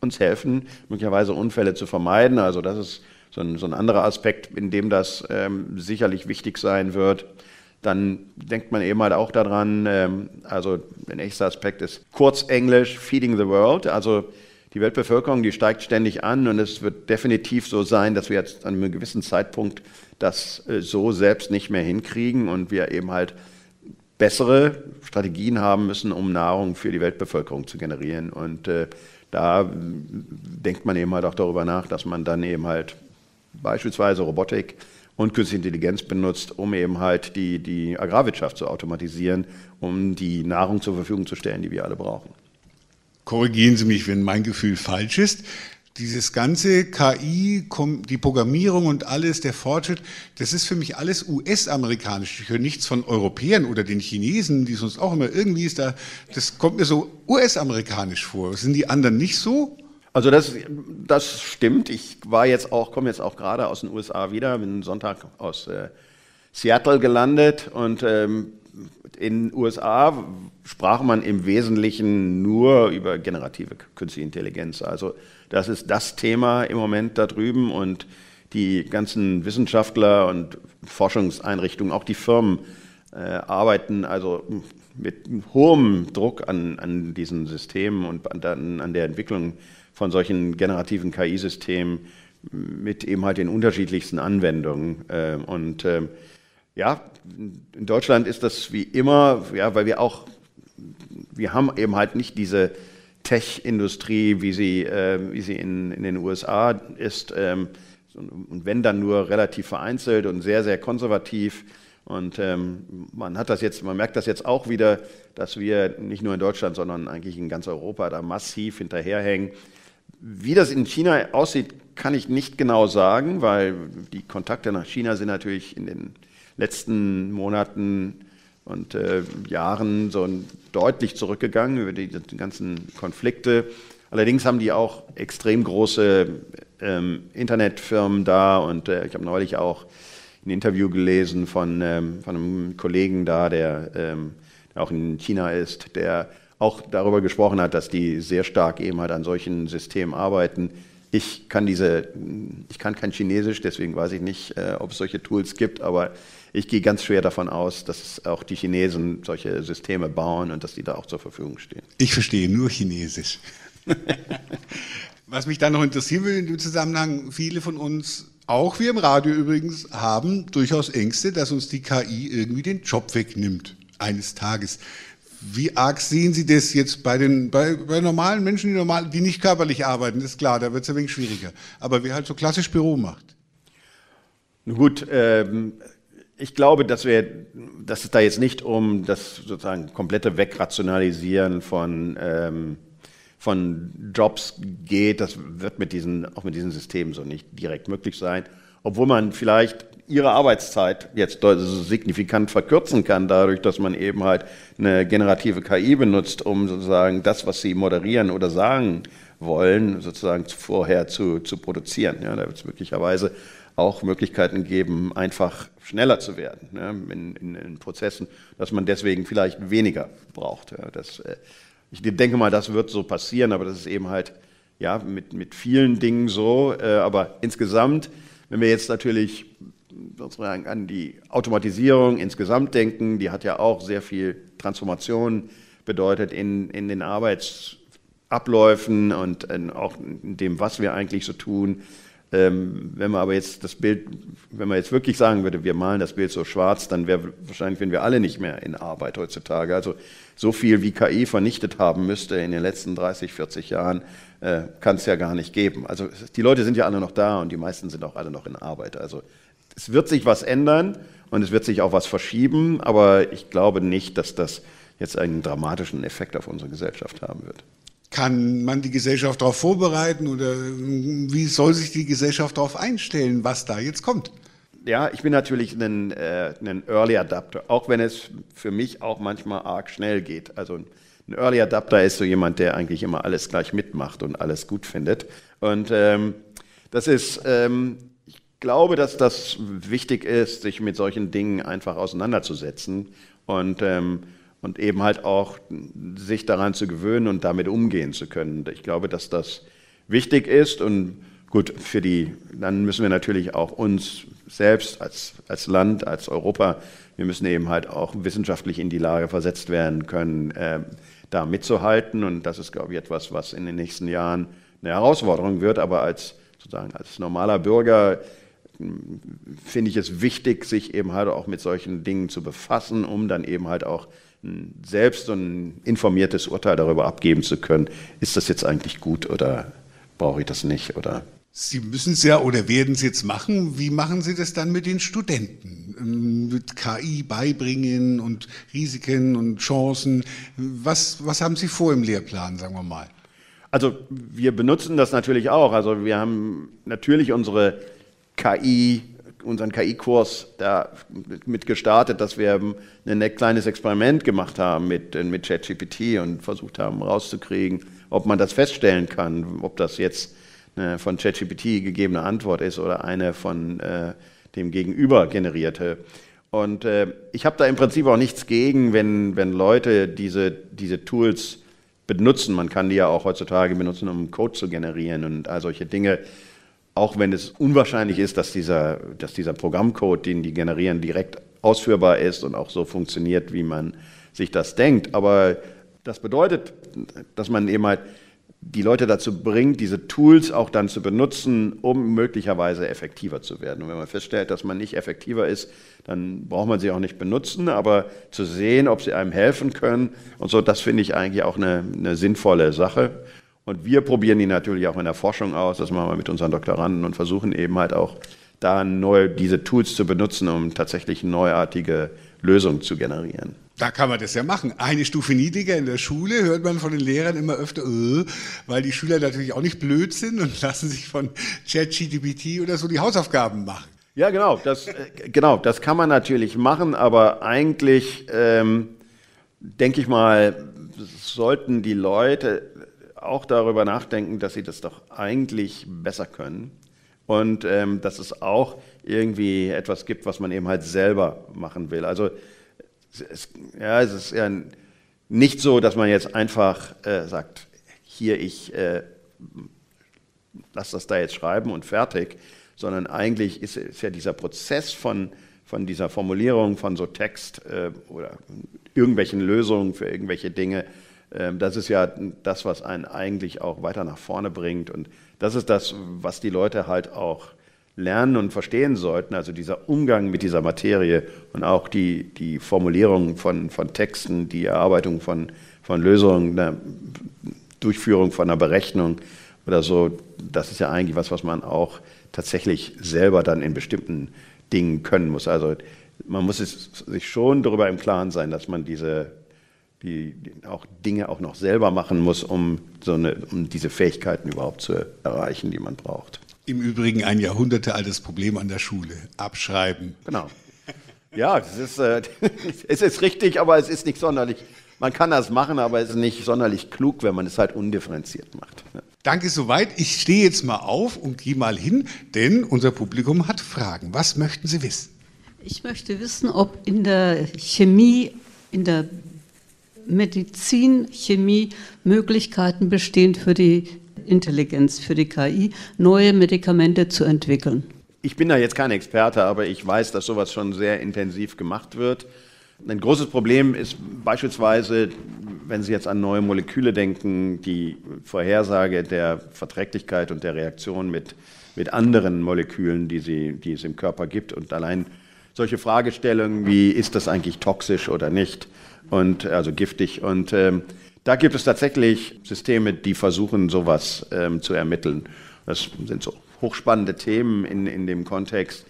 uns helfen, möglicherweise Unfälle zu vermeiden. Also das ist so ein, so ein anderer Aspekt, in dem das ähm, sicherlich wichtig sein wird. Dann denkt man eben halt auch daran, ähm, also der nächste Aspekt ist kurz Englisch, Feeding the World. Also die Weltbevölkerung, die steigt ständig an und es wird definitiv so sein, dass wir jetzt an einem gewissen Zeitpunkt das äh, so selbst nicht mehr hinkriegen und wir eben halt bessere Strategien haben müssen, um Nahrung für die Weltbevölkerung zu generieren. Und äh, da denkt man eben halt auch darüber nach, dass man dann eben halt beispielsweise Robotik und künstliche Intelligenz benutzt, um eben halt die, die Agrarwirtschaft zu automatisieren, um die Nahrung zur Verfügung zu stellen, die wir alle brauchen. Korrigieren Sie mich, wenn mein Gefühl falsch ist. Dieses ganze KI, die Programmierung und alles, der Fortschritt, das ist für mich alles US-amerikanisch. Ich höre nichts von Europäern oder den Chinesen, die sonst auch immer irgendwie ist da. Das kommt mir so US-amerikanisch vor. Sind die anderen nicht so? Also das, das stimmt. Ich war jetzt auch, komme jetzt auch gerade aus den USA wieder, bin Sonntag aus äh, Seattle gelandet und ähm, in den USA sprach man im Wesentlichen nur über generative künstliche Intelligenz. Also das ist das Thema im Moment da drüben und die ganzen Wissenschaftler und Forschungseinrichtungen, auch die Firmen, äh, arbeiten also mit hohem Druck an, an diesen Systemen und an, an der Entwicklung von solchen generativen KI-Systemen mit eben halt den unterschiedlichsten Anwendungen. Äh, und äh, ja, in Deutschland ist das wie immer, ja, weil wir auch, wir haben eben halt nicht diese Tech-Industrie, wie sie, äh, wie sie in, in den USA ist. Ähm, und wenn dann nur relativ vereinzelt und sehr, sehr konservativ. Und ähm, man hat das jetzt, man merkt das jetzt auch wieder, dass wir nicht nur in Deutschland, sondern eigentlich in ganz Europa da massiv hinterherhängen. Wie das in China aussieht, kann ich nicht genau sagen, weil die Kontakte nach China sind natürlich in den letzten Monaten und äh, Jahren so deutlich zurückgegangen über die, die, ganzen Konflikte. Allerdings haben die auch extrem große ähm, Internetfirmen da und äh, ich habe neulich auch ein Interview gelesen von, ähm, von einem Kollegen da, der, ähm, der auch in China ist, der auch darüber gesprochen hat, dass die sehr stark eben halt an solchen Systemen arbeiten. Ich kann diese, ich kann kein Chinesisch, deswegen weiß ich nicht, äh, ob es solche Tools gibt, aber ich gehe ganz schwer davon aus, dass auch die Chinesen solche Systeme bauen und dass die da auch zur Verfügung stehen. Ich verstehe nur Chinesisch. *laughs* Was mich dann noch interessieren will in dem Zusammenhang, viele von uns, auch wir im Radio übrigens, haben durchaus Ängste, dass uns die KI irgendwie den Job wegnimmt eines Tages. Wie arg sehen Sie das jetzt bei den bei, bei normalen Menschen, die, normal, die nicht körperlich arbeiten? Ist klar, da wird es ein wenig schwieriger. Aber wer halt so klassisch Büro macht. Gut, ähm, ich glaube, dass, wir, dass es da jetzt nicht um das sozusagen komplette Wegrationalisieren von, ähm, von Jobs geht. Das wird mit diesen, auch mit diesen Systemen so nicht direkt möglich sein. Obwohl man vielleicht ihre Arbeitszeit jetzt signifikant verkürzen kann, dadurch, dass man eben halt eine generative KI benutzt, um sozusagen das, was sie moderieren oder sagen wollen, sozusagen vorher zu, zu produzieren. Ja, da wird es möglicherweise auch Möglichkeiten geben, einfach schneller zu werden ne, in, in, in, Prozessen, dass man deswegen vielleicht weniger braucht. Ja, das, äh, ich denke mal, das wird so passieren, aber das ist eben halt ja, mit, mit vielen Dingen so. Äh, aber insgesamt, wenn wir jetzt natürlich sozusagen an die Automatisierung insgesamt denken, die hat ja auch sehr viel Transformation bedeutet in, in den Arbeitsabläufen und in, auch in dem, was wir eigentlich so tun. Ähm, wenn man aber jetzt das Bild, wenn man jetzt wirklich sagen würde, wir malen das Bild so schwarz, dann wäre wahrscheinlich, wenn wir alle nicht mehr in Arbeit heutzutage. Also so viel wie KI vernichtet haben müsste in den letzten 30, 40 Jahren, äh, kann es ja gar nicht geben. Also die Leute sind ja alle noch da und die meisten sind auch alle noch in Arbeit. Also es wird sich was ändern und es wird sich auch was verschieben, aber ich glaube nicht, dass das jetzt einen dramatischen Effekt auf unsere Gesellschaft haben wird. Kann man die Gesellschaft darauf vorbereiten oder wie soll sich die Gesellschaft darauf einstellen, was da jetzt kommt? Ja, ich bin natürlich ein, äh, ein Early Adapter, auch wenn es für mich auch manchmal arg schnell geht. Also ein Early Adapter ist so jemand, der eigentlich immer alles gleich mitmacht und alles gut findet. Und ähm, das ist, ähm, glaube, dass das wichtig ist, sich mit solchen Dingen einfach auseinanderzusetzen und ähm, und eben halt auch sich daran zu gewöhnen und damit umgehen zu können. Ich glaube, dass das wichtig ist und gut, für die, dann müssen wir natürlich auch uns selbst als, als Land, als Europa, wir müssen eben halt auch wissenschaftlich in die Lage versetzt werden können, äh, da mitzuhalten und das ist, glaube ich, etwas, was in den nächsten Jahren eine Herausforderung wird, aber als sozusagen als normaler Bürger finde ich es wichtig, sich eben halt auch mit solchen Dingen zu befassen, um dann eben halt auch selbst so ein informiertes Urteil darüber abgeben zu können, ist das jetzt eigentlich gut oder brauche ich das nicht oder Sie müssen es ja oder werden es jetzt machen. Wie machen Sie das dann mit den Studenten? Ähm, mit KI beibringen und Risiken und Chancen. Was, was haben Sie vor im Lehrplan, sagen wir mal? Also wir benutzen das natürlich auch. Also wir haben natürlich unsere KI unseren KI-Kurs da mit gestartet, dass wir ein kleines Experiment gemacht haben mit, mit ChatGPT und versucht haben rauszukriegen, ob man das feststellen kann, ob das jetzt eine von ChatGPT gegebene Antwort ist oder eine von äh, dem Gegenüber generierte. Und äh, ich habe da im Prinzip auch nichts gegen, wenn, wenn Leute diese, diese Tools benutzen. Man kann die ja auch heutzutage benutzen, um Code zu generieren und all solche Dinge auch wenn es unwahrscheinlich ist, dass dieser, dass dieser Programmcode, den die generieren, direkt ausführbar ist und auch so funktioniert, wie man sich das denkt. Aber das bedeutet, dass man eben halt die Leute dazu bringt, diese Tools auch dann zu benutzen, um möglicherweise effektiver zu werden. Und wenn man feststellt, dass man nicht effektiver ist, dann braucht man sie auch nicht benutzen, aber zu sehen, ob sie einem helfen können und so, das finde ich eigentlich auch eine, eine sinnvolle Sache. Und wir probieren die natürlich auch in der Forschung aus, das machen wir mit unseren Doktoranden und versuchen eben halt auch da neu diese Tools zu benutzen, um tatsächlich neuartige Lösungen zu generieren. Da kann man das ja machen. Eine Stufe niedriger in der Schule hört man von den Lehrern immer öfter, äh, weil die Schüler natürlich auch nicht blöd sind und *laughs* lassen sich von ChatGPT oder so die Hausaufgaben machen. Ja, genau. Das, äh, genau, das kann man natürlich machen, aber eigentlich ähm, denke ich mal, sollten die Leute auch darüber nachdenken, dass sie das doch eigentlich besser können und ähm, dass es auch irgendwie etwas gibt, was man eben halt selber machen will. Also es, ja, es ist ja nicht so, dass man jetzt einfach äh, sagt, hier, ich äh, lasse das da jetzt schreiben und fertig, sondern eigentlich ist, ist ja dieser Prozess von, von dieser Formulierung von so Text äh, oder irgendwelchen Lösungen für irgendwelche Dinge, das ist ja das, was einen eigentlich auch weiter nach vorne bringt. Und das ist das, was die Leute halt auch lernen und verstehen sollten, also dieser Umgang mit dieser Materie und auch die, die Formulierung von, von Texten, die Erarbeitung von, von Lösungen, eine Durchführung von einer Berechnung oder so, das ist ja eigentlich was, was man auch tatsächlich selber dann in bestimmten Dingen können muss. Also man muss es, sich schon darüber im Klaren sein, dass man diese die, die auch Dinge auch noch selber machen muss, um, so eine, um diese Fähigkeiten überhaupt zu erreichen, die man braucht. Im Übrigen ein jahrhundertealtes Problem an der Schule. Abschreiben. Genau. Ja, es ist, äh, *laughs* es ist richtig, aber es ist nicht sonderlich. Man kann das machen, aber es ist nicht sonderlich klug, wenn man es halt undifferenziert macht. Danke soweit. Ich stehe jetzt mal auf und gehe mal hin, denn unser Publikum hat Fragen. Was möchten Sie wissen? Ich möchte wissen, ob in der Chemie, in der Medizin, Chemie Möglichkeiten bestehen für die Intelligenz, für die KI, neue Medikamente zu entwickeln. Ich bin da jetzt kein Experte, aber ich weiß, dass sowas schon sehr intensiv gemacht wird. Ein großes Problem ist beispielsweise, wenn Sie jetzt an neue Moleküle denken, die Vorhersage der Verträglichkeit und der Reaktion mit, mit anderen Molekülen, die, sie, die es im Körper gibt. Und allein solche Fragestellungen wie, ist das eigentlich toxisch oder nicht? Und also giftig. Und ähm, da gibt es tatsächlich Systeme, die versuchen, sowas ähm, zu ermitteln. Das sind so hochspannende Themen in, in dem Kontext.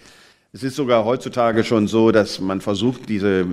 Es ist sogar heutzutage schon so, dass man versucht, diese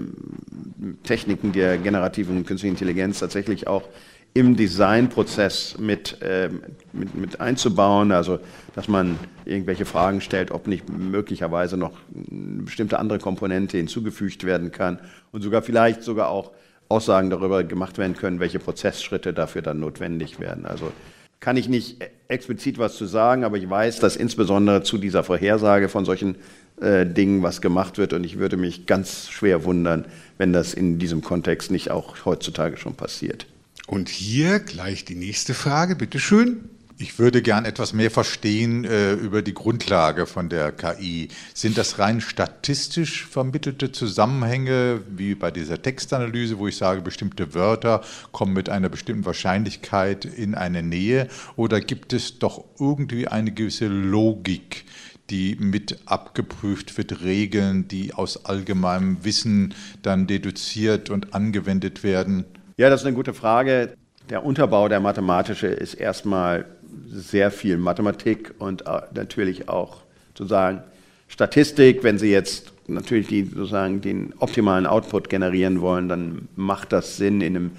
Techniken der generativen künstlichen Intelligenz tatsächlich auch im Designprozess mit, äh, mit, mit, einzubauen, also dass man irgendwelche Fragen stellt, ob nicht möglicherweise noch eine bestimmte andere Komponente hinzugefügt werden kann und sogar vielleicht sogar auch Aussagen darüber gemacht werden können, welche Prozessschritte dafür dann notwendig werden. Also kann ich nicht explizit was zu sagen, aber ich weiß, dass insbesondere zu dieser Vorhersage von solchen äh, Dingen was gemacht wird und ich würde mich ganz schwer wundern, wenn das in diesem Kontext nicht auch heutzutage schon passiert. Und hier gleich die nächste Frage, bitteschön. Ich würde gern etwas mehr verstehen äh, über die Grundlage von der KI. Sind das rein statistisch vermittelte Zusammenhänge, wie bei dieser Textanalyse, wo ich sage, bestimmte Wörter kommen mit einer bestimmten Wahrscheinlichkeit in eine Nähe? Oder gibt es doch irgendwie eine gewisse Logik, die mit abgeprüft wird, Regeln, die aus allgemeinem Wissen dann deduziert und angewendet werden? Ja, das ist eine gute Frage. Der Unterbau der mathematische ist erstmal sehr viel Mathematik und äh, natürlich auch sozusagen Statistik. Wenn Sie jetzt natürlich die, sozusagen den optimalen Output generieren wollen, dann macht das Sinn, in einem,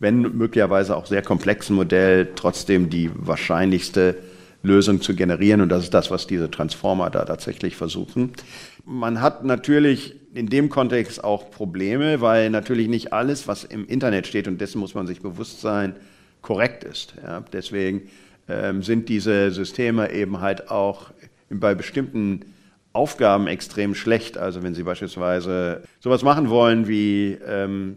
wenn möglicherweise auch sehr komplexen Modell trotzdem die wahrscheinlichste Lösung zu generieren. Und das ist das, was diese Transformer da tatsächlich versuchen. Man hat natürlich in dem Kontext auch Probleme, weil natürlich nicht alles, was im Internet steht, und dessen muss man sich bewusst sein, korrekt ist. Ja, deswegen ähm, sind diese Systeme eben halt auch bei bestimmten Aufgaben extrem schlecht. Also wenn Sie beispielsweise sowas machen wollen wie ähm,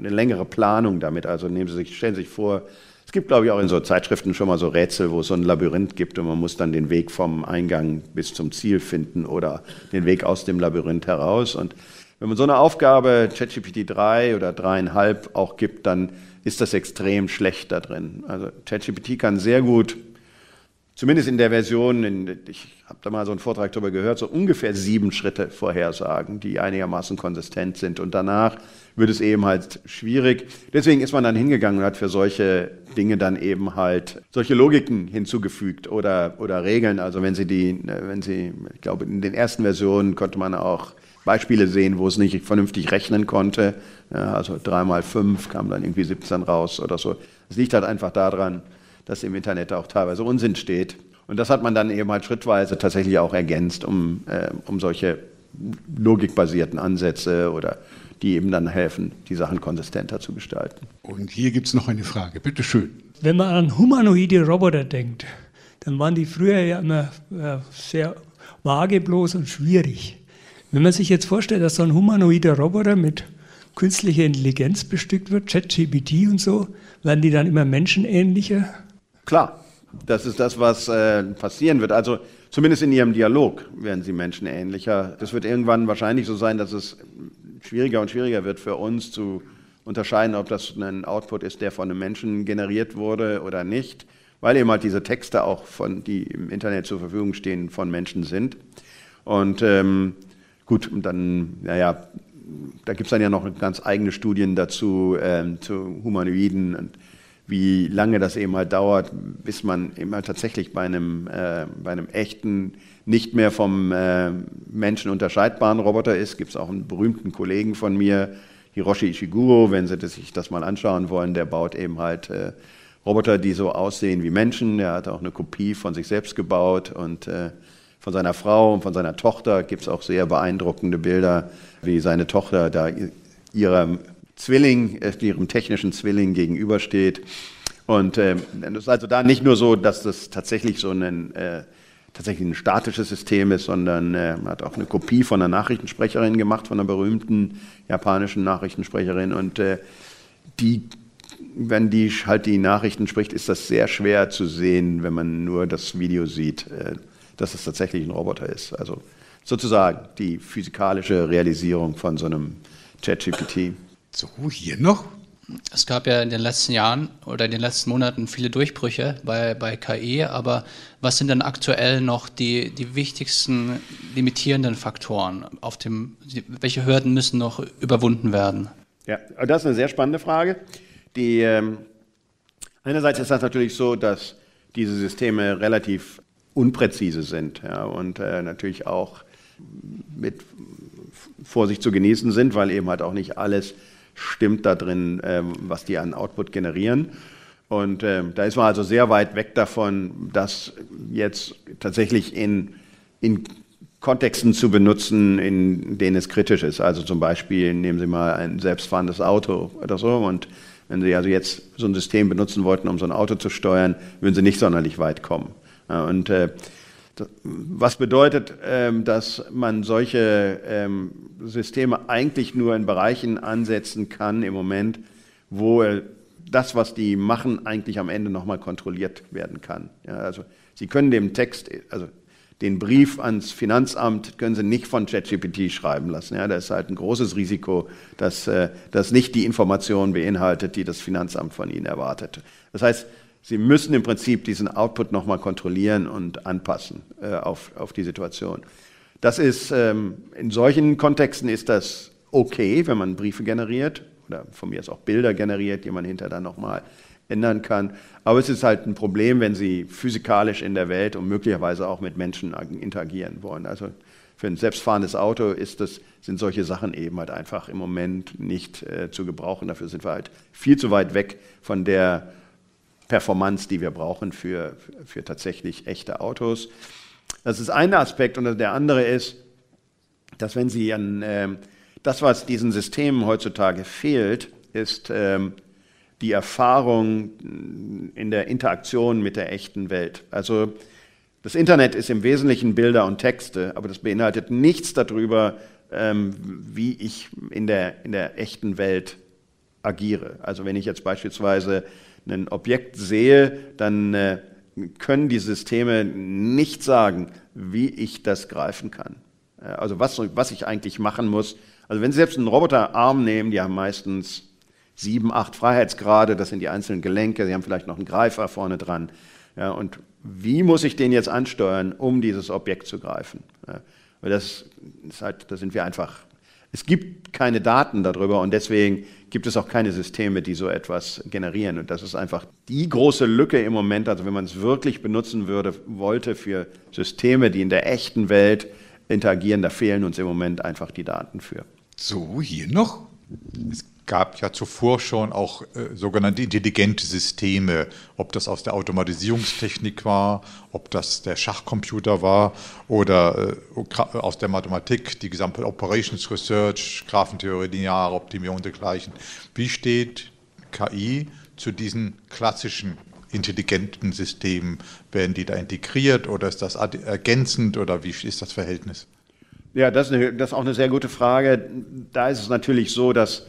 eine längere Planung damit, also nehmen Sie sich, stellen Sie sich vor, es gibt, glaube ich, auch in so Zeitschriften schon mal so Rätsel, wo es so ein Labyrinth gibt und man muss dann den Weg vom Eingang bis zum Ziel finden oder den Weg aus dem Labyrinth heraus. Und wenn man so eine Aufgabe ChatGPT 3 oder 3,5 auch gibt, dann ist das extrem schlecht da drin. Also ChatGPT kann sehr gut zumindest in der Version, in, ich habe da mal so einen Vortrag darüber gehört, so ungefähr sieben Schritte vorhersagen, die einigermaßen konsistent sind. Und danach wird es eben halt schwierig. Deswegen ist man dann hingegangen und hat für solche Dinge dann eben halt solche Logiken hinzugefügt oder, oder Regeln. Also wenn Sie die, wenn Sie, ich glaube, in den ersten Versionen konnte man auch Beispiele sehen, wo es nicht vernünftig rechnen konnte. Ja, also drei mal fünf kam dann irgendwie 17 raus oder so. Es liegt halt einfach daran, dass im Internet auch teilweise Unsinn steht. Und das hat man dann eben halt schrittweise tatsächlich auch ergänzt, um, äh, um solche logikbasierten Ansätze oder die eben dann helfen, die Sachen konsistenter zu gestalten. Und hier gibt es noch eine Frage, bitte schön. Wenn man an humanoide Roboter denkt, dann waren die früher ja immer äh, sehr vage bloß und schwierig. Wenn man sich jetzt vorstellt, dass so ein humanoider Roboter mit künstlicher Intelligenz bestückt wird, ChatGPT und so, werden die dann immer menschenähnlicher? Klar, das ist das, was äh, passieren wird. Also zumindest in ihrem Dialog werden sie menschenähnlicher. Das wird irgendwann wahrscheinlich so sein, dass es schwieriger und schwieriger wird für uns zu unterscheiden, ob das ein Output ist, der von einem Menschen generiert wurde oder nicht, weil eben halt diese Texte auch von, die im Internet zur Verfügung stehen, von Menschen sind. Und ähm, gut, dann, naja, da gibt es dann ja noch ganz eigene Studien dazu, ähm, zu Humanoiden und wie lange das eben halt dauert, bis man eben halt tatsächlich bei einem, äh, bei einem echten, nicht mehr vom äh, Menschen unterscheidbaren Roboter ist. Gibt es auch einen berühmten Kollegen von mir, Hiroshi Ishiguro, wenn Sie sich das mal anschauen wollen, der baut eben halt äh, Roboter, die so aussehen wie Menschen. Er hat auch eine Kopie von sich selbst gebaut und äh, von seiner Frau und von seiner Tochter gibt es auch sehr beeindruckende Bilder, wie seine Tochter da ihrem Zwilling, äh, ihrem technischen Zwilling gegenübersteht. Und äh, es ist also da nicht nur so, dass das tatsächlich so ein, äh, tatsächlich ein statisches System ist, sondern äh, man hat auch eine Kopie von einer Nachrichtensprecherin gemacht, von einer berühmten japanischen Nachrichtensprecherin. Und äh, die, wenn die halt die Nachrichten spricht, ist das sehr schwer zu sehen, wenn man nur das Video sieht, äh, dass es tatsächlich ein Roboter ist. Also sozusagen die physikalische Realisierung von so einem ChatGPT. So, hier noch. Es gab ja in den letzten Jahren oder in den letzten Monaten viele Durchbrüche bei, bei KI, aber was sind denn aktuell noch die, die wichtigsten limitierenden Faktoren? Auf dem, welche Hürden müssen noch überwunden werden? Ja, das ist eine sehr spannende Frage. Die, ähm, einerseits ist das natürlich so, dass diese Systeme relativ unpräzise sind ja, und äh, natürlich auch mit Vorsicht zu genießen sind, weil eben halt auch nicht alles stimmt da drin, ähm, was die an Output generieren. Und ähm, da ist man also sehr weit weg davon, das jetzt tatsächlich in, in Kontexten zu benutzen, in denen es kritisch ist. Also zum Beispiel nehmen Sie mal ein selbstfahrendes Auto oder so und wenn Sie also jetzt so ein System benutzen wollten, um so ein Auto zu steuern, würden Sie nicht sonderlich weit kommen. Und äh, was bedeutet, ähm, dass man solche ähm, Systeme eigentlich nur in Bereichen ansetzen kann im Moment, wo das, was die machen, eigentlich am Ende nochmal kontrolliert werden kann. Ja, also Sie können dem Text, also den Brief ans Finanzamt können Sie nicht von ChatGPT schreiben lassen. Ja, da ist halt ein großes Risiko, dass äh, das nicht die Informationen beinhaltet, die das Finanzamt von Ihnen erwartet. Das heißt, Sie müssen im Prinzip diesen Output nochmal kontrollieren und anpassen äh, auf, auf die Situation. Das ist, ähm, in solchen Kontexten ist das okay, wenn man Briefe generiert oder von mir aus auch Bilder generiert, die man hinterher dann nochmal ändern kann. Aber es ist halt ein Problem, wenn Sie physikalisch in der Welt und möglicherweise auch mit Menschen interagieren wollen. Also für ein selbstfahrendes Auto das, sind solche Sachen eben halt einfach im Moment nicht äh, zu gebrauchen. Dafür sind wir halt viel zu weit weg von der Performance, die wir brauchen für, für tatsächlich echte Autos. Das ist ein Aspekt und der andere ist, dass wenn Sie an äh, das, was diesen Systemen heutzutage fehlt, ist ähm, die Erfahrung in der Interaktion mit der echten Welt. Also das Internet ist im Wesentlichen Bilder und Texte, aber das beinhaltet nichts darüber, ähm, wie ich in der, in der echten Welt agiere. Also wenn ich jetzt beispielsweise ein Objekt sehe, dann äh, können die Systeme nicht sagen, wie ich das greifen kann. Äh, also was, was ich eigentlich machen muss. Also wenn Sie selbst einen Roboterarm nehmen, die haben meistens sieben, acht Freiheitsgrade, das sind die einzelnen Gelenke, Sie haben vielleicht noch einen Greifer vorne dran. Ja, und wie muss ich den jetzt ansteuern, um dieses Objekt zu greifen? Ja, weil das ist halt, da sind wir einfach, es gibt keine Daten darüber und deswegen gibt es auch keine Systeme, die so etwas generieren. Und das ist einfach die große Lücke im Moment, also wenn man es wirklich benutzen würde, wollte für Systeme, die in der echten Welt interagieren, da fehlen uns im Moment einfach die Daten für. So, hier noch. Es gab ja zuvor schon auch äh, sogenannte intelligente Systeme, ob das aus der Automatisierungstechnik war, ob das der Schachcomputer war oder äh, aus der Mathematik, die gesamte Operations Research, Graphentheorie, lineare Optimierung und dergleichen. Wie steht KI zu diesen klassischen intelligenten Systemen? Werden die da integriert oder ist das ergänzend oder wie ist das Verhältnis? Ja, das ist, eine, das ist auch eine sehr gute Frage. Da ist es natürlich so, dass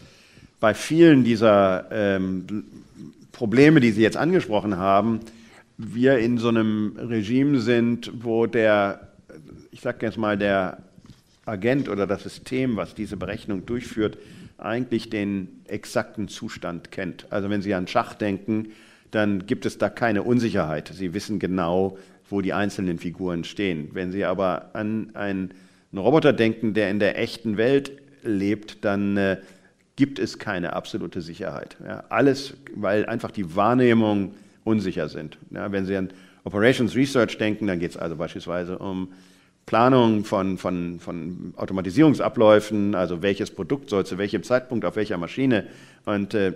bei vielen dieser ähm, Probleme, die Sie jetzt angesprochen haben, wir in so einem Regime sind, wo der, ich sage jetzt mal, der Agent oder das System, was diese Berechnung durchführt, eigentlich den exakten Zustand kennt. Also wenn Sie an Schach denken, dann gibt es da keine Unsicherheit. Sie wissen genau, wo die einzelnen Figuren stehen. Wenn Sie aber an einen Roboter denken, der in der echten Welt lebt, dann äh, gibt es keine absolute Sicherheit. Ja, alles, weil einfach die Wahrnehmungen unsicher sind. Ja, wenn Sie an Operations Research denken, dann geht es also beispielsweise um Planung von, von, von Automatisierungsabläufen, also welches Produkt soll zu welchem Zeitpunkt auf welcher Maschine und, äh,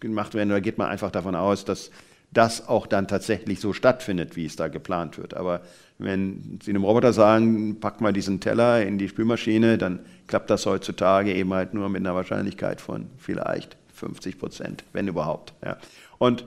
gemacht werden. Da geht man einfach davon aus, dass das auch dann tatsächlich so stattfindet, wie es da geplant wird. Aber wenn Sie einem Roboter sagen, pack mal diesen Teller in die Spülmaschine, dann klappt das heutzutage eben halt nur mit einer Wahrscheinlichkeit von vielleicht 50 Prozent, wenn überhaupt. Ja. Und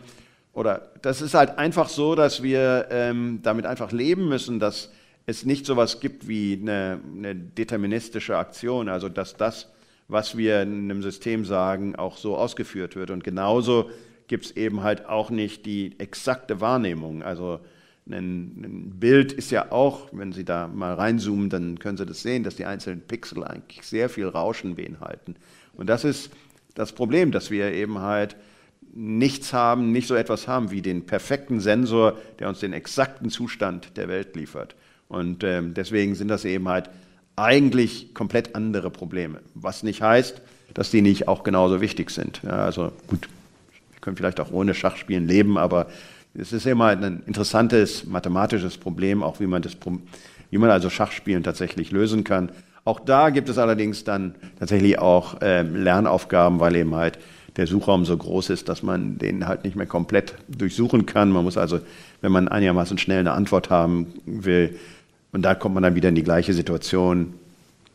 oder das ist halt einfach so, dass wir ähm, damit einfach leben müssen, dass es nicht so etwas gibt wie eine, eine deterministische Aktion, also dass das, was wir in einem System sagen, auch so ausgeführt wird. Und genauso gibt es eben halt auch nicht die exakte Wahrnehmung. Also ein, Bild ist ja auch, wenn Sie da mal reinzoomen, dann können Sie das sehen, dass die einzelnen Pixel eigentlich sehr viel Rauschen beinhalten. Und das ist das Problem, dass wir eben halt nichts haben, nicht so etwas haben wie den perfekten Sensor, der uns den exakten Zustand der Welt liefert. Und ähm, deswegen sind das eben halt eigentlich komplett andere Probleme. Was nicht heißt, dass die nicht auch genauso wichtig sind. Ja, also gut, können vielleicht auch ohne Schachspielen leben, aber es ist immer ein interessantes mathematisches Problem, auch wie man, das, wie man also Schachspielen tatsächlich lösen kann. Auch da gibt es allerdings dann tatsächlich auch äh, Lernaufgaben, weil eben halt der Suchraum so groß ist, dass man den halt nicht mehr komplett durchsuchen kann. Man muss also, wenn man einigermaßen schnell eine Antwort haben will, und da kommt man dann wieder in die gleiche Situation,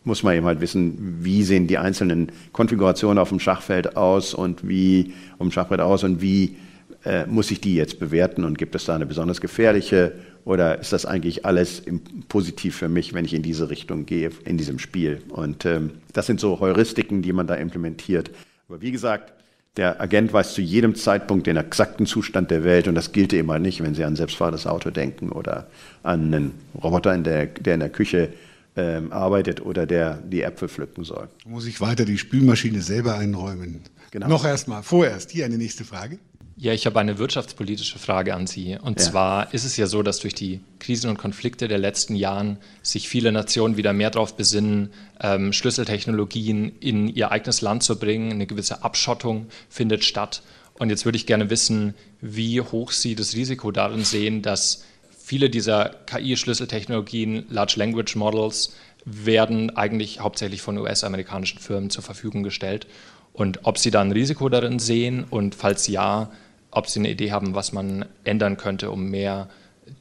muss man eben halt wissen, wie sehen die einzelnen Konfigurationen auf dem Schachfeld aus und wie um Schachbrett aus und wie äh, muss ich die jetzt bewerten und gibt es da eine besonders gefährliche oder ist das eigentlich alles positiv für mich, wenn ich in diese Richtung gehe in diesem Spiel? Und ähm, das sind so Heuristiken, die man da implementiert. Aber wie gesagt, der Agent weiß zu jedem Zeitpunkt den exakten Zustand der Welt und das gilt eben halt nicht, wenn Sie an selbstfahrendes Auto denken oder an einen Roboter, in der, der in der Küche ähm, arbeitet oder der die Äpfel pflücken soll. Muss ich weiter die Spülmaschine selber einräumen? Genau. Noch erstmal, vorerst. Hier eine nächste Frage. Ja, ich habe eine wirtschaftspolitische Frage an Sie. Und ja. zwar ist es ja so, dass durch die Krisen und Konflikte der letzten Jahren sich viele Nationen wieder mehr darauf besinnen, ähm, Schlüsseltechnologien in ihr eigenes Land zu bringen. Eine gewisse Abschottung findet statt. Und jetzt würde ich gerne wissen, wie hoch Sie das Risiko darin sehen, dass viele dieser KI-Schlüsseltechnologien, Large Language Models, werden eigentlich hauptsächlich von US-amerikanischen Firmen zur Verfügung gestellt. Und ob Sie da ein Risiko darin sehen und falls ja, ob Sie eine Idee haben, was man ändern könnte, um mehr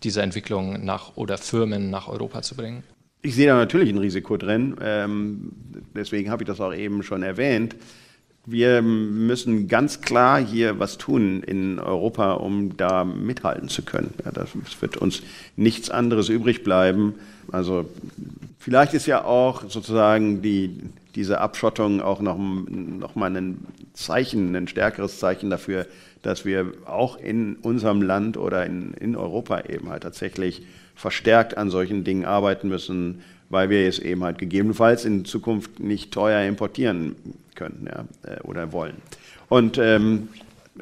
dieser Entwicklung nach oder Firmen nach Europa zu bringen? Ich sehe da natürlich ein Risiko drin. Ähm, deswegen habe ich das auch eben schon erwähnt. Wir müssen ganz klar hier was tun in Europa, um da mithalten zu können. Ja, das wird uns nichts anderes übrig bleiben. Also vielleicht ist ja auch sozusagen die, diese Abschottung auch noch, noch mal ein Zeichen, ein stärkeres Zeichen dafür, dass wir auch in unserem Land oder in, in Europa eben halt tatsächlich verstärkt an solchen Dingen arbeiten müssen, weil wir es eben halt gegebenenfalls in Zukunft nicht teuer importieren können ja, äh, oder wollen. Und ähm,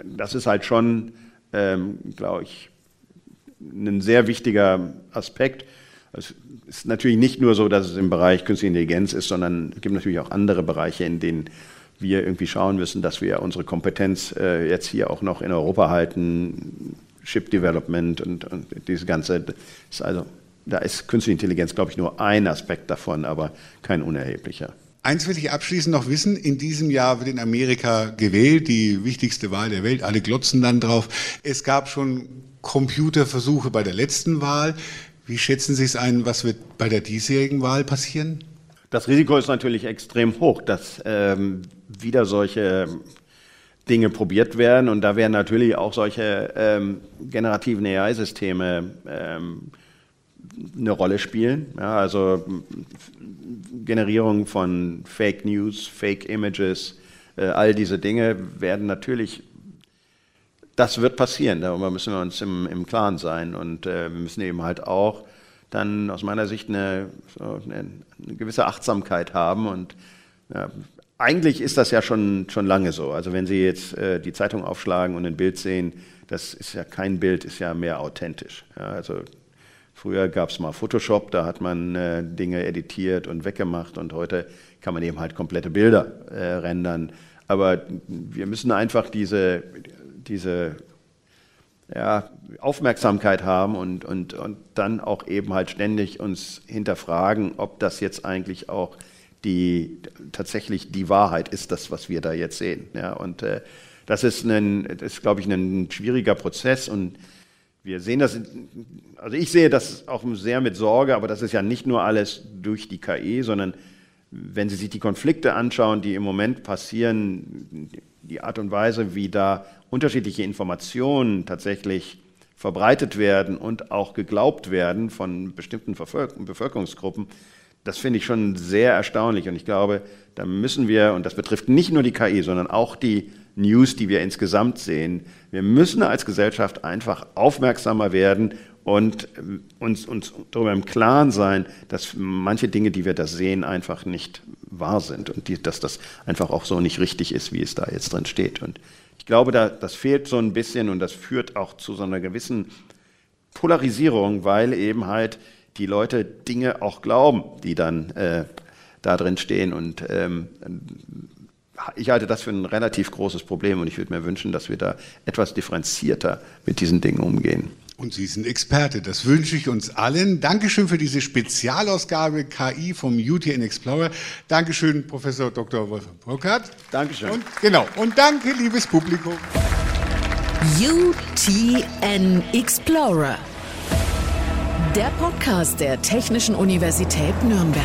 das ist halt schon, ähm, glaube ich, ein sehr wichtiger Aspekt. Es ist natürlich nicht nur so, dass es im Bereich Künstliche Intelligenz ist, sondern es gibt natürlich auch andere Bereiche, in denen wir irgendwie schauen müssen, dass wir unsere Kompetenz äh, jetzt hier auch noch in Europa halten, Chip Development und, und diese ganze, ist also, da ist Künstliche Intelligenz, glaube ich, nur ein Aspekt davon, aber kein unerheblicher. Eins will ich abschließend noch wissen. In diesem Jahr wird in Amerika gewählt, die wichtigste Wahl der Welt. Alle glotzen dann drauf. Es gab schon Computerversuche bei der letzten Wahl. Wie schätzen Sie es ein, was wird bei der diesjährigen Wahl passieren? Das Risiko ist natürlich extrem hoch, dass ähm, wieder solche Dinge probiert werden. Und da werden natürlich auch solche ähm, generativen AI-Systeme ähm, eine Rolle spielen. Ja, also Generierung von Fake News, Fake Images, äh, all diese Dinge werden natürlich, das wird passieren, darüber müssen wir uns im, im Klaren sein. Und äh, wir müssen eben halt auch dann aus meiner Sicht eine, so eine, eine gewisse Achtsamkeit haben. Und ja, eigentlich ist das ja schon, schon lange so. Also wenn Sie jetzt äh, die Zeitung aufschlagen und ein Bild sehen, das ist ja kein Bild, ist ja mehr authentisch. Ja, also Früher gab es mal Photoshop, da hat man äh, Dinge editiert und weggemacht und heute kann man eben halt komplette Bilder äh, rendern. Aber wir müssen einfach diese, diese ja, Aufmerksamkeit haben und, und, und dann auch eben halt ständig uns hinterfragen, ob das jetzt eigentlich auch die tatsächlich die Wahrheit ist, das, was wir da jetzt sehen. Ja, und äh, das ist, das ist, glaube ich, ein schwieriger Prozess und wir sehen das, also ich sehe das auch sehr mit Sorge, aber das ist ja nicht nur alles durch die KI, sondern wenn Sie sich die Konflikte anschauen, die im Moment passieren, die Art und Weise, wie da unterschiedliche Informationen tatsächlich verbreitet werden und auch geglaubt werden von bestimmten Bevölkerungsgruppen, das finde ich schon sehr erstaunlich. Und ich glaube, da müssen wir, und das betrifft nicht nur die KI, sondern auch die News, die wir insgesamt sehen. Wir müssen als Gesellschaft einfach aufmerksamer werden und ähm, uns, uns darüber im Klaren sein, dass manche Dinge, die wir da sehen, einfach nicht wahr sind und die, dass das einfach auch so nicht richtig ist, wie es da jetzt drin steht. Und ich glaube, da, das fehlt so ein bisschen und das führt auch zu so einer gewissen Polarisierung, weil eben halt die Leute Dinge auch glauben, die dann äh, da drin stehen und ähm, ich halte das für ein relativ großes Problem und ich würde mir wünschen, dass wir da etwas differenzierter mit diesen Dingen umgehen. Und Sie sind Experte, das wünsche ich uns allen. Dankeschön für diese Spezialausgabe KI vom UTN Explorer. Dankeschön, Professor Dr. Wolfgang Burkhardt. Dankeschön. Und, genau. Und danke, liebes Publikum. UTN Explorer. Der Podcast der Technischen Universität Nürnberg.